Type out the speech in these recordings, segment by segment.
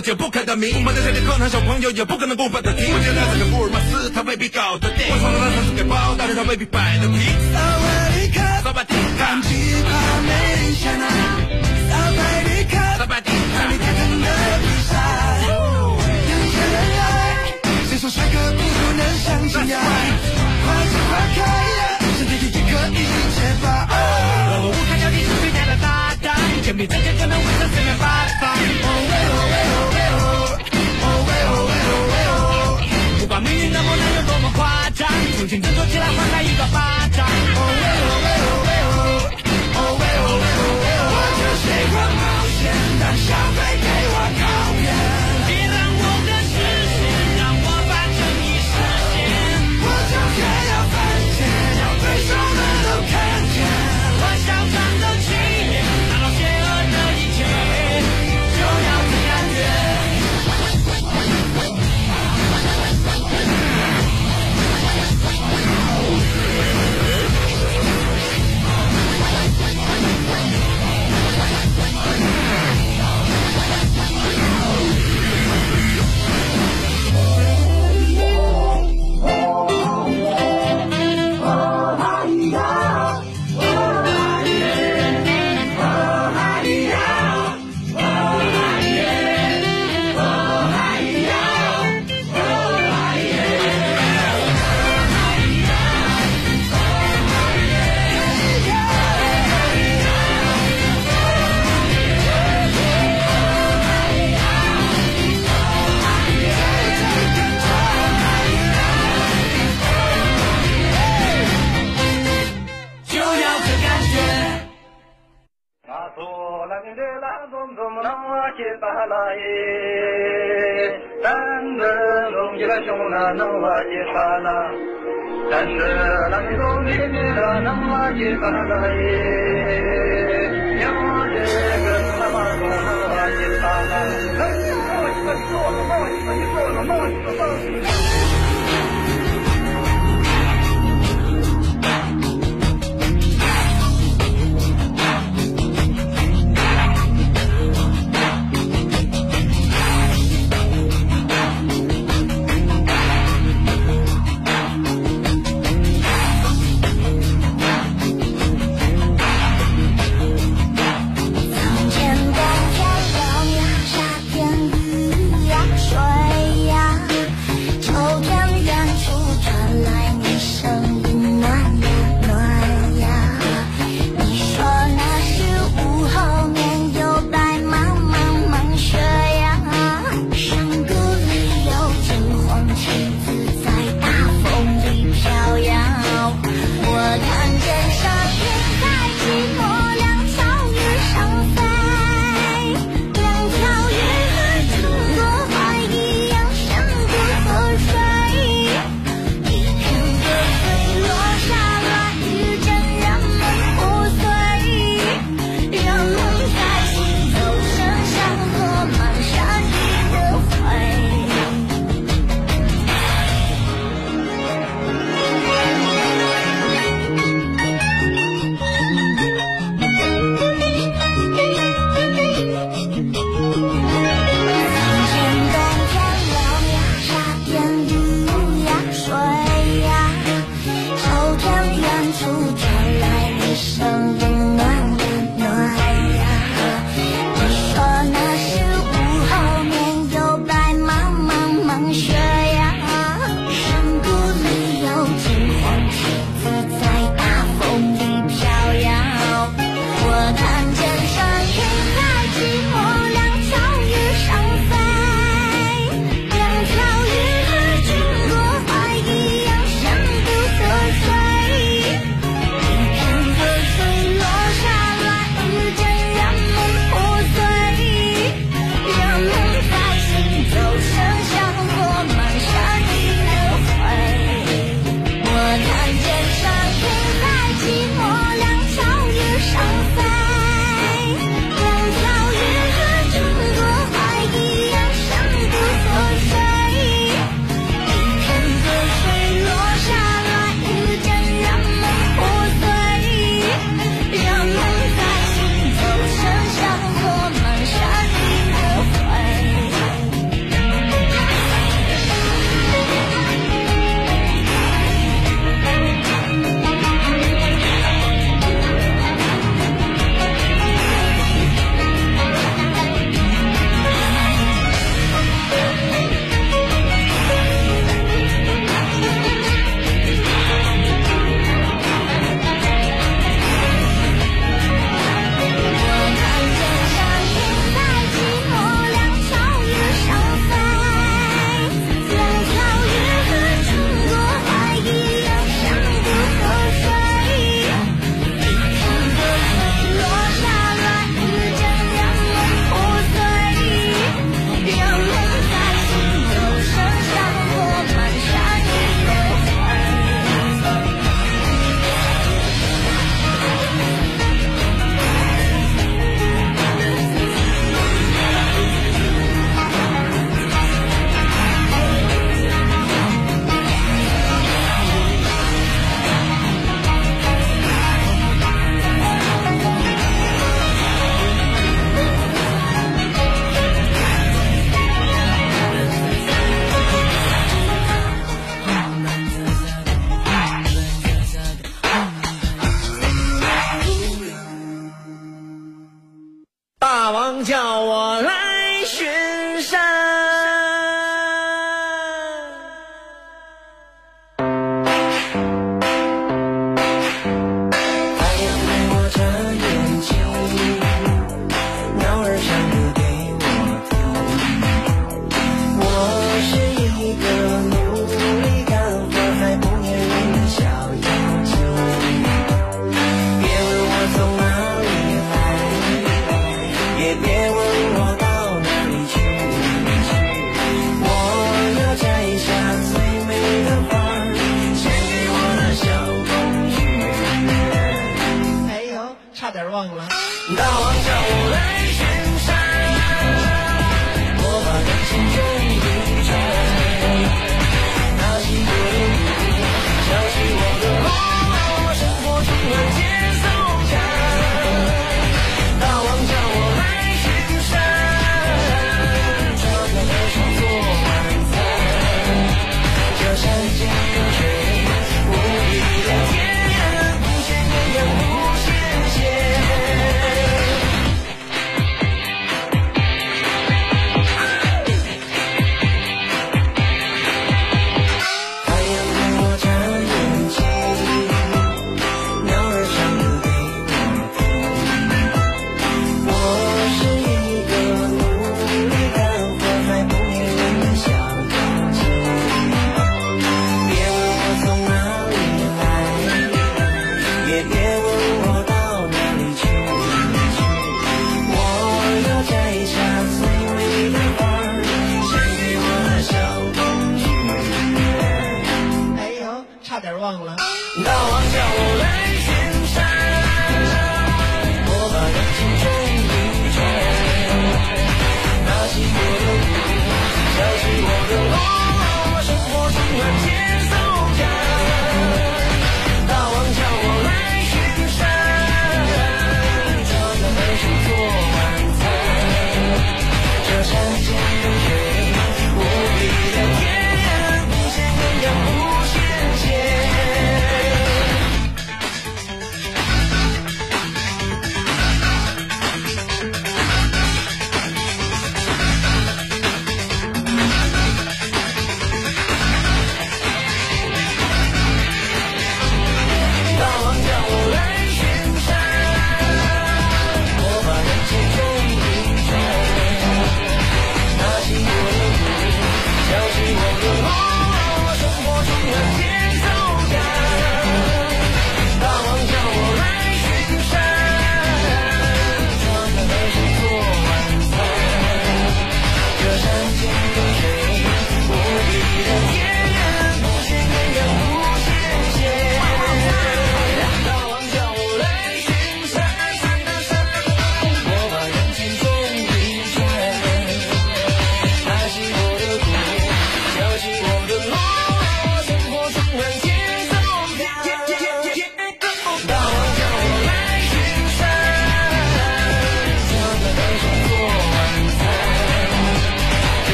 解不开的谜。我们在这里课堂，小朋友也不可能顾不得听。我现在这个福尔摩斯，他未必搞得定。我创造的他是给包，但是他未必摆得平。萨瓦迪卡，萨巴迪卡，他，Made in China。萨瓦迪卡，萨巴迪找你卡，大胆的披萨，人见人爱，谁说帅哥不能相亲呀？花见花开，身体也可以结伴。我无卡脚底是最佳的搭档，前比战舰可能会在四面八方。振作起来，换开一个吧。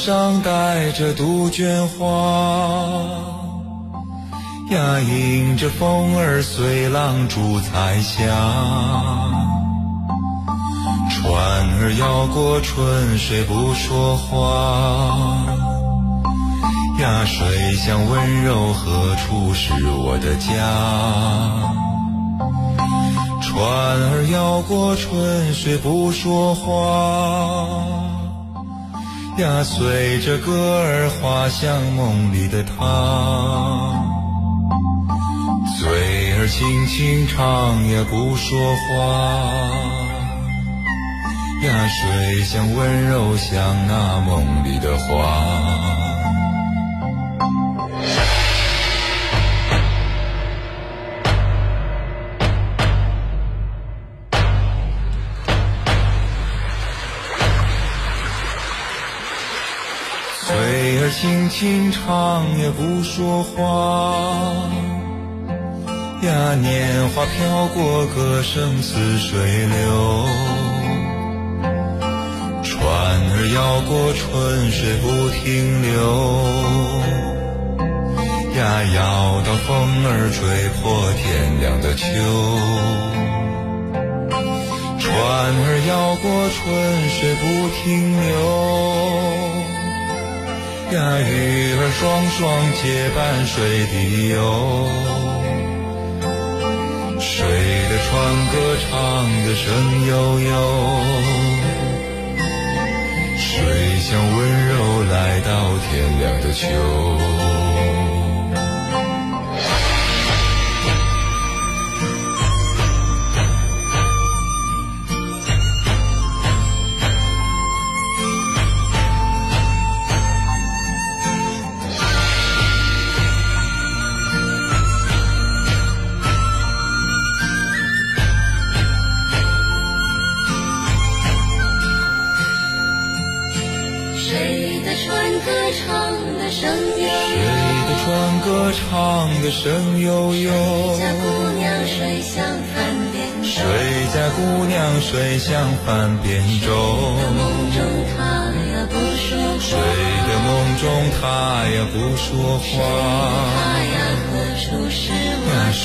上带着杜鹃花呀迎着风儿随浪逐彩霞船儿摇过春水不说话呀水乡温柔何处是我的家？船儿摇过春水不说话。呀，随着歌儿划向梦里的他，嘴儿轻轻唱，也不说话。呀，水乡温柔，像那梦里的花。水儿轻轻唱也不说话。呀，年华飘过，歌声似水流。船儿摇过，春水不停留。呀，摇到风儿吹破天亮的秋。船儿摇过，春水不停留。呀，鱼儿双双结伴水底游。水的船歌唱得声悠悠，水乡温柔来到天亮的秋。歌唱的声悠谁悠，的船歌唱的声悠悠，家姑娘水乡岸边谁舟。家姑娘水乡泛扁舟？梦中他呀不说话谁话，的梦中他呀不说话？他呀何处是呀，我谁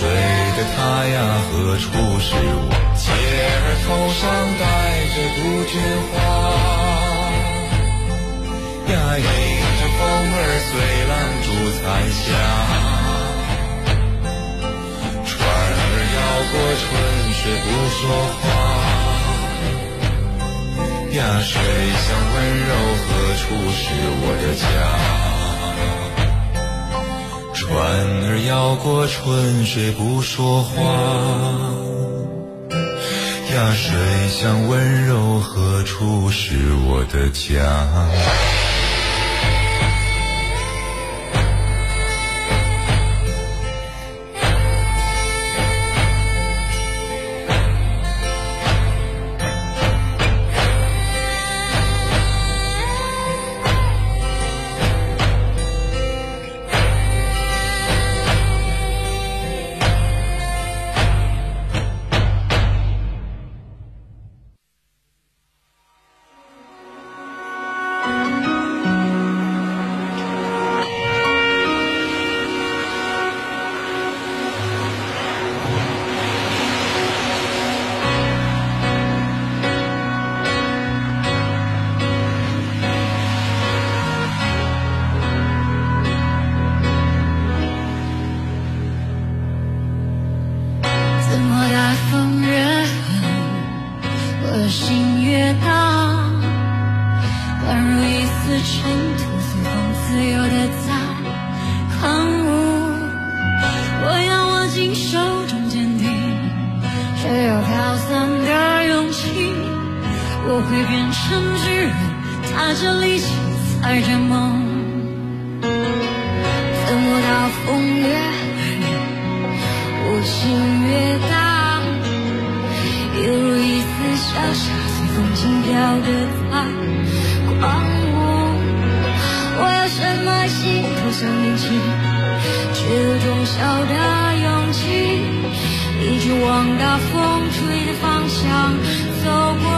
的他呀何处是我？姐儿头上戴着杜鹃花。呀，迎着风儿随浪逐彩霞，船儿摇过春水不说话。呀，水乡温柔何处是我的家？船儿摇过春水不说话。呀，水乡温柔何处是我的家？笑得太狂舞。我有什么心头生命气，却有种小的勇气，一直往大风吹的方向走过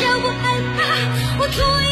让我害怕，我做。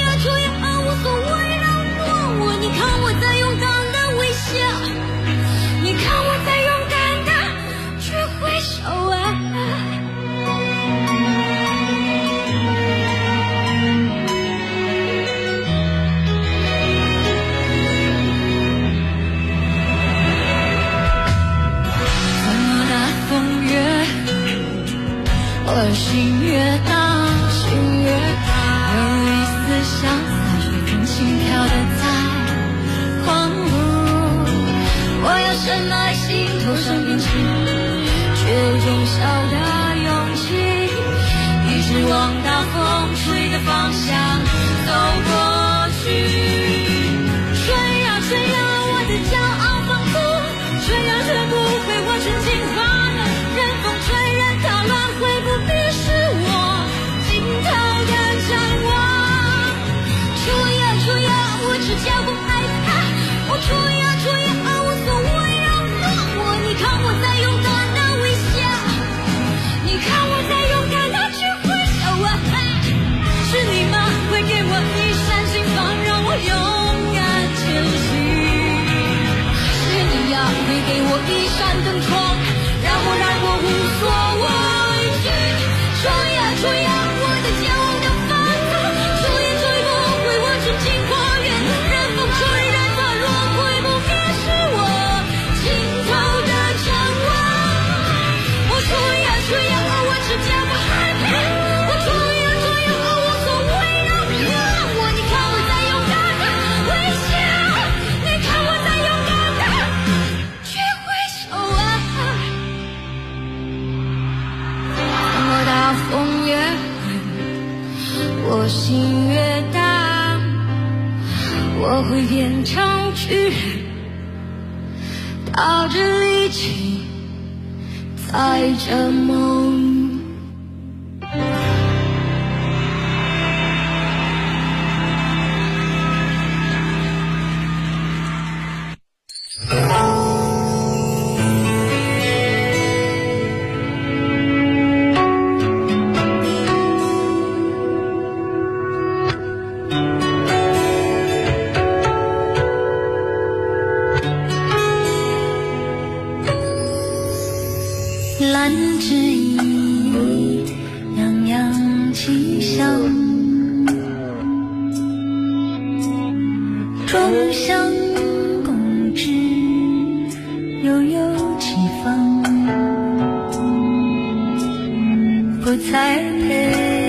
雨，大家一起在这梦。不再陪。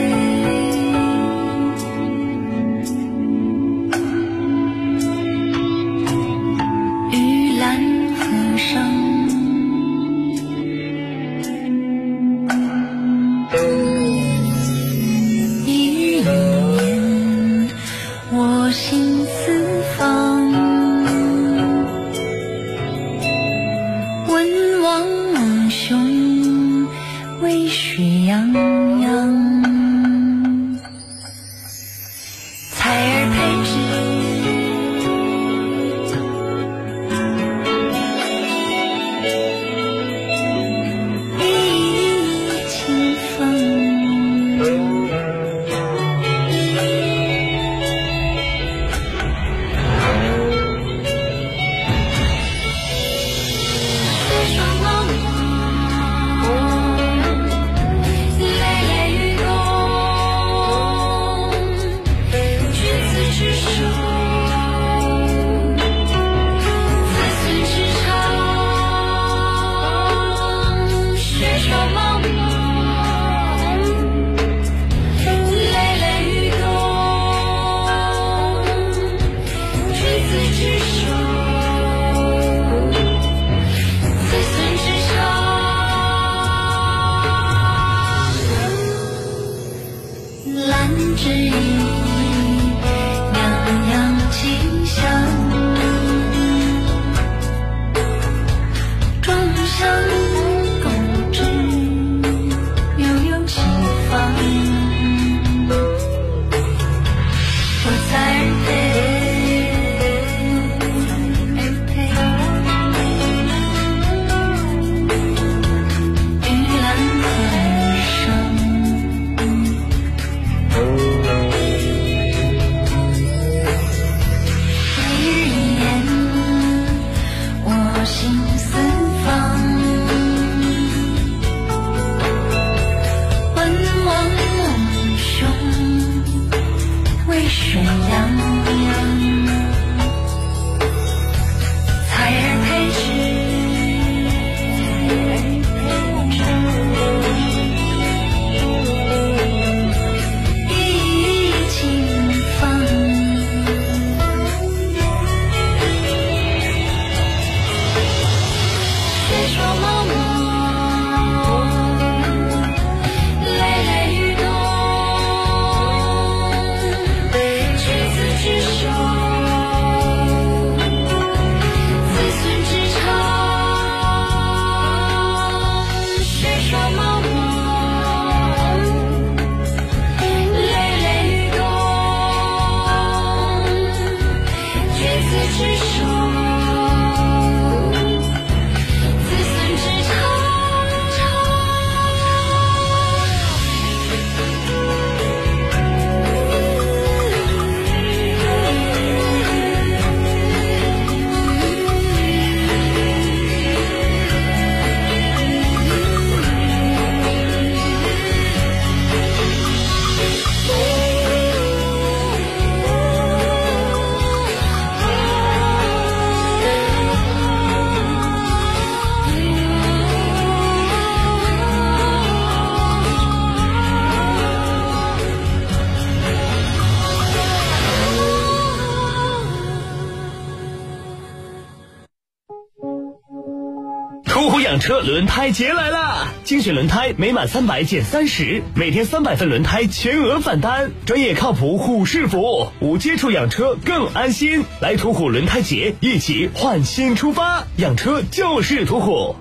车轮胎节来了！精选轮胎每满三百减三十，每天三百份轮胎全额返单，专业靠谱虎式服务，无接触养车更安心。来途虎轮胎节，一起换新出发，养车就是途虎。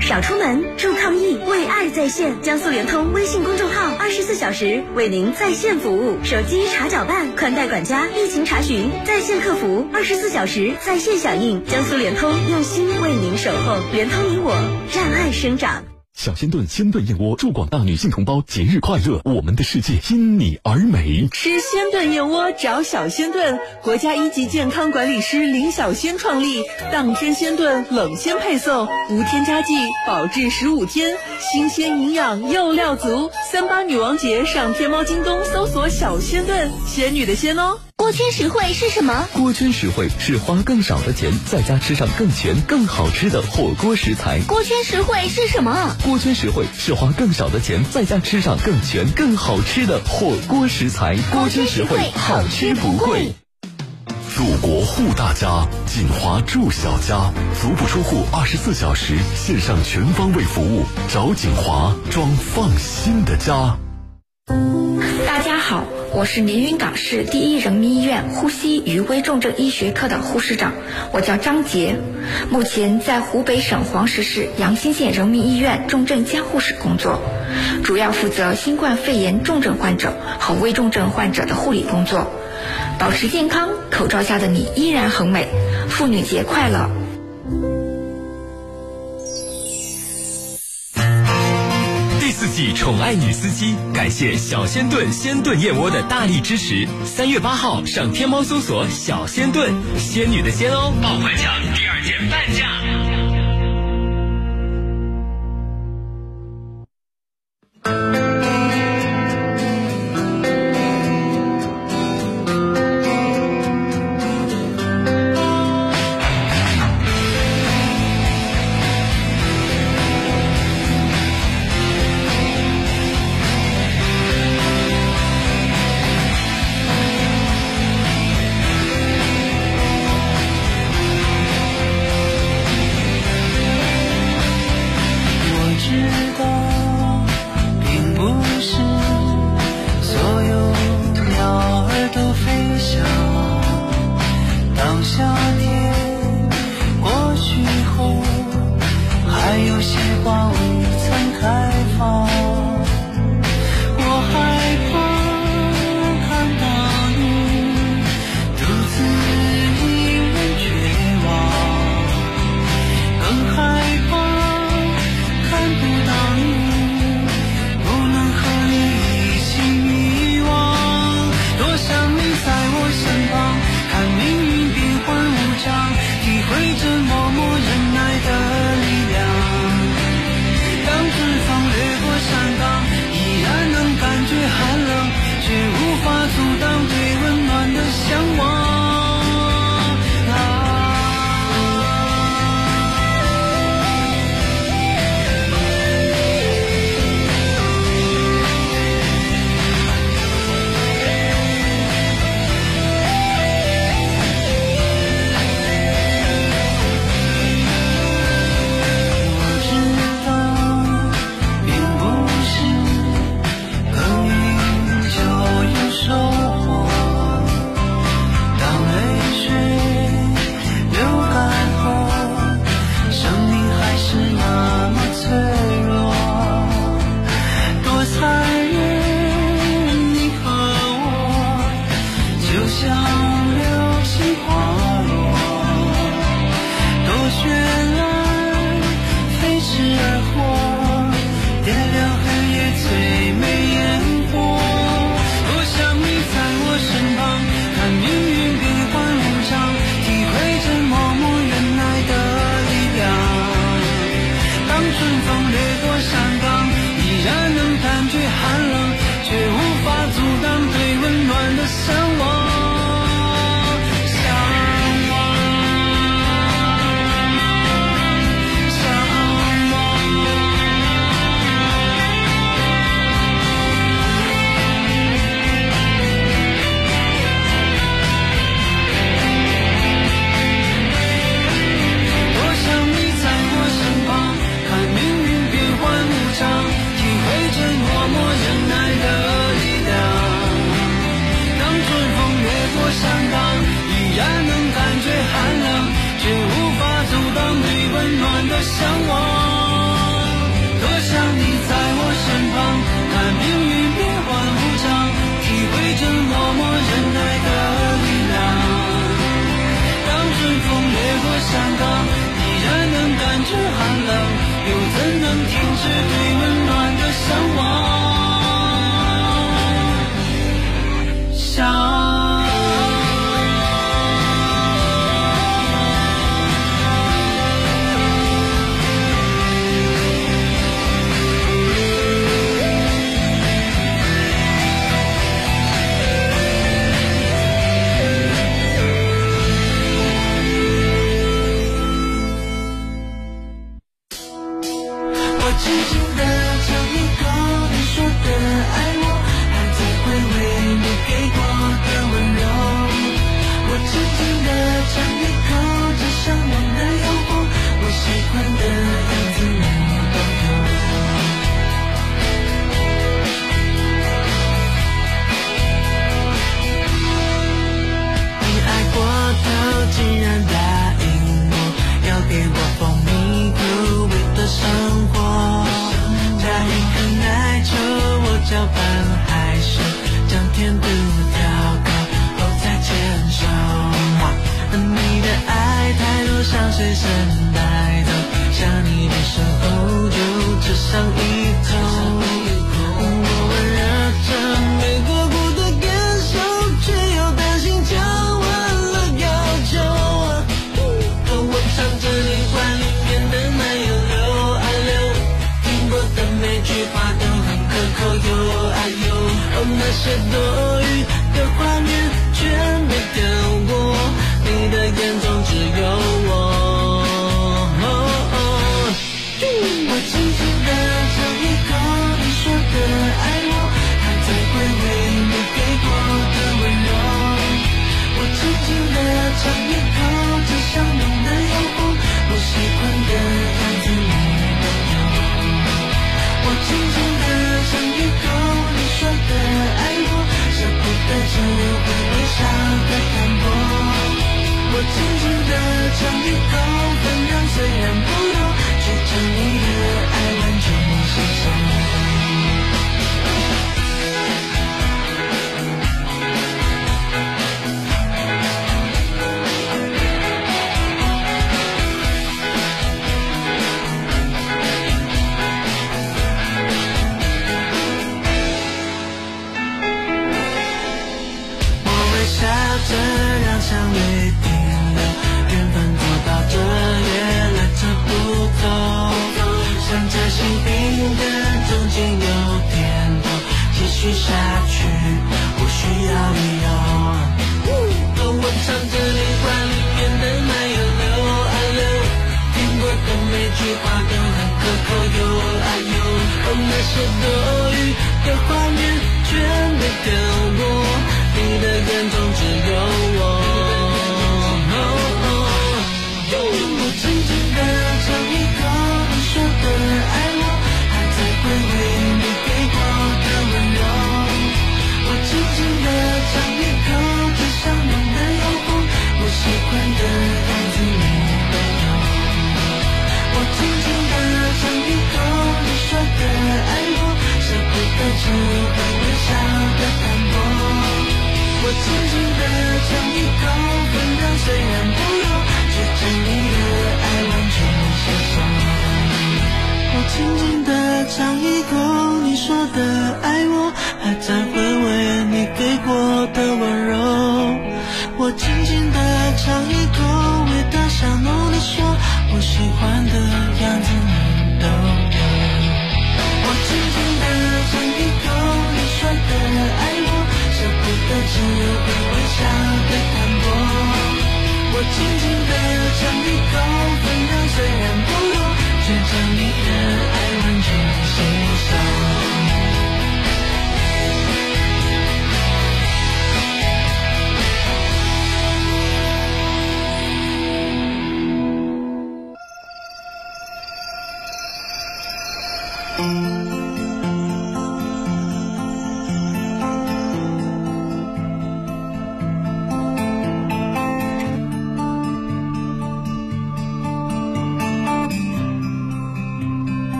少出门，助抗疫，为爱在线。江苏联通微信公众号二十四小时为您在线服务，手机查缴办、宽带管家、疫情查询，在线客服二十四小时在线响应。江苏联通用心为您守候，联通你我，让爱生长。小仙炖鲜炖燕窝，祝广大女性同胞节日快乐！我们的世界因你而美。吃鲜炖燕窝找小仙炖，国家一级健康管理师林小仙创立，当天鲜炖，冷鲜配送，无添加剂，保质十五天，新鲜营养又料足。三八女王节上天猫、京东搜索“小仙炖”，仙女的仙哦。锅圈实惠是什么？锅圈实惠是花更少的钱，在家吃上更全、更好吃的火锅食材。锅圈实惠是什么？锅圈实惠是花更少的钱，在家吃上更全、更好吃的火锅食材。锅圈实惠，好吃不贵。祖国护大家，锦华住小家，足不出户，二十四小时线上全方位服务，找锦华装放心的家。大家好。我是连云港市第一人民医院呼吸与危重症医学科的护士长，我叫张杰，目前在湖北省黄石市阳新县人民医院重症监护室工作，主要负责新冠肺炎重症患者和危重症患者的护理工作。保持健康，口罩下的你依然很美。妇女节快乐！既宠爱女司机，感谢小仙炖鲜炖燕窝的大力支持。三月八号上天猫搜索“小仙炖”，仙女的仙哦，爆款抢第二件半价。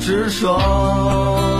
执着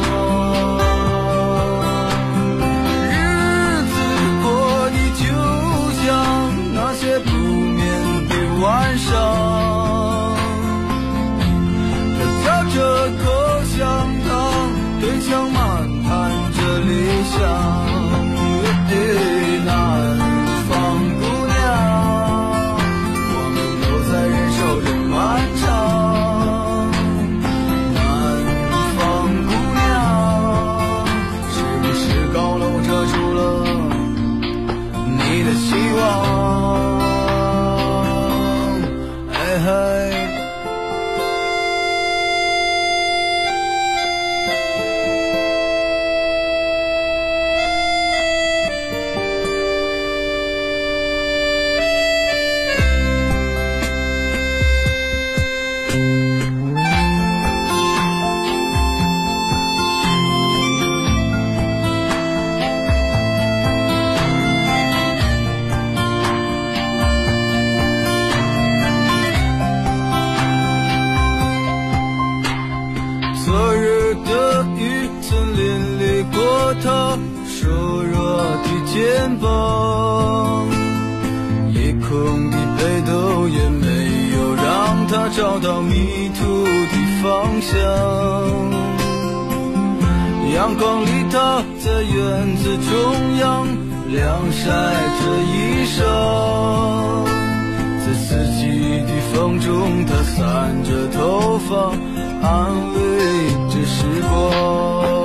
风中她散着头发安慰着时光。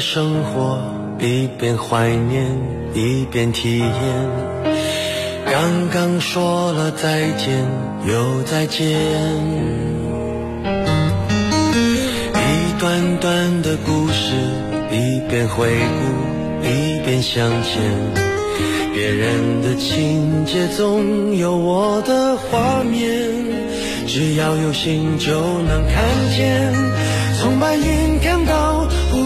生活，一边怀念，一边体验。刚刚说了再见，又再见。一段段的故事，一边回顾，一边向前。别人的情节，总有我的画面。只要有心，就能看见。从白云看到。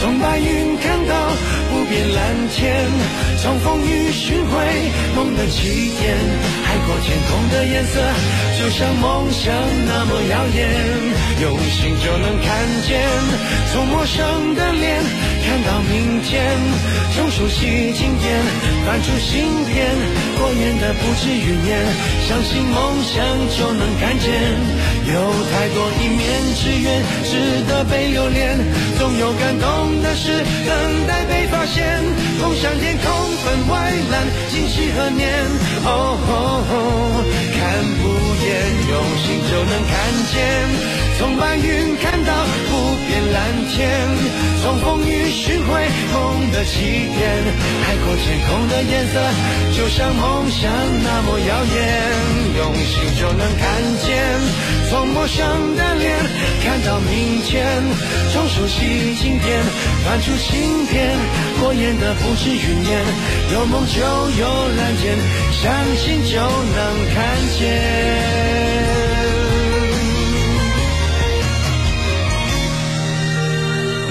从白云看到不变蓝天，从风雨寻回梦的起点。海阔天空的颜色，就像梦想那么耀眼。用心就能看见，从陌生的脸看到明天，从熟悉经典翻出新篇。过眼的不止云烟，相信梦想就能看见。有太多一面之缘，值得被留恋。总有感动的事等待被发现。梦想天空分外蓝，今夕何年？哦，看不厌，用心就能看见。从白云看到不变蓝天，从风雨寻回梦的起点。海阔天空的颜色，就像梦想那么耀眼。用心就能看见。从陌生的脸看到明天，从熟悉经典翻出新篇，过眼的不是云烟，有梦就有蓝天，相信就能看见。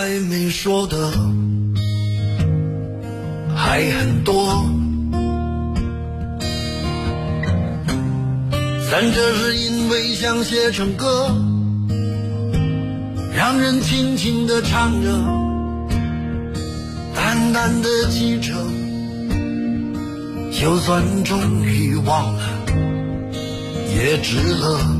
还没说的还很多，但这是因为想写成歌，让人轻轻地唱着，淡淡的记着，就算终于忘了，也值了。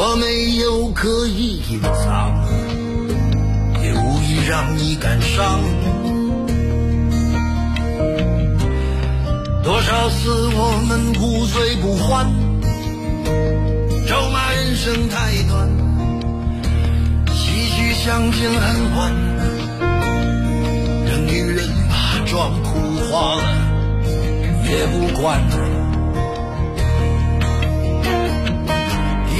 我没有刻意隐藏，也无意让你感伤。多少次我们不醉不欢，咒骂人生太短，唏嘘相见恨晚，等女人把妆哭花了，也不管。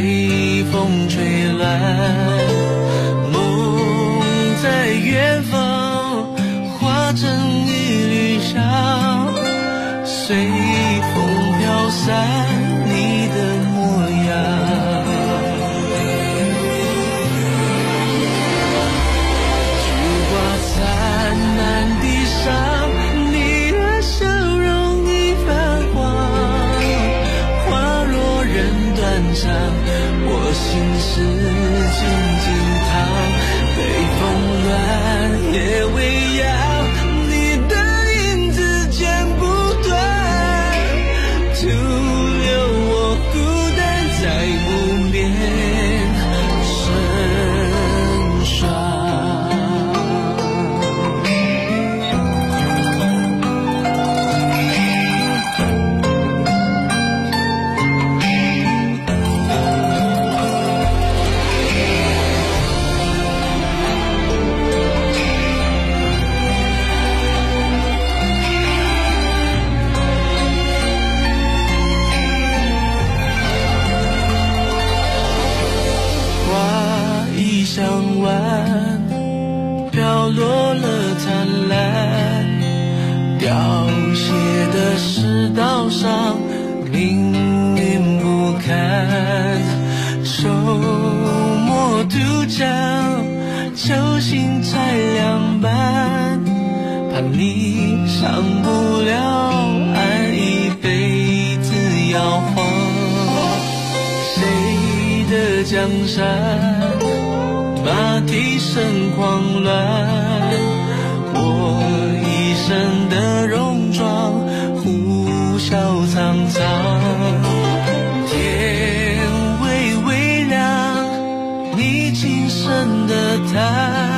随风吹来梦在远方化成一缕香随风飘散。马蹄声狂乱，我一身的戎装呼啸沧桑，天微微亮，你轻声的叹。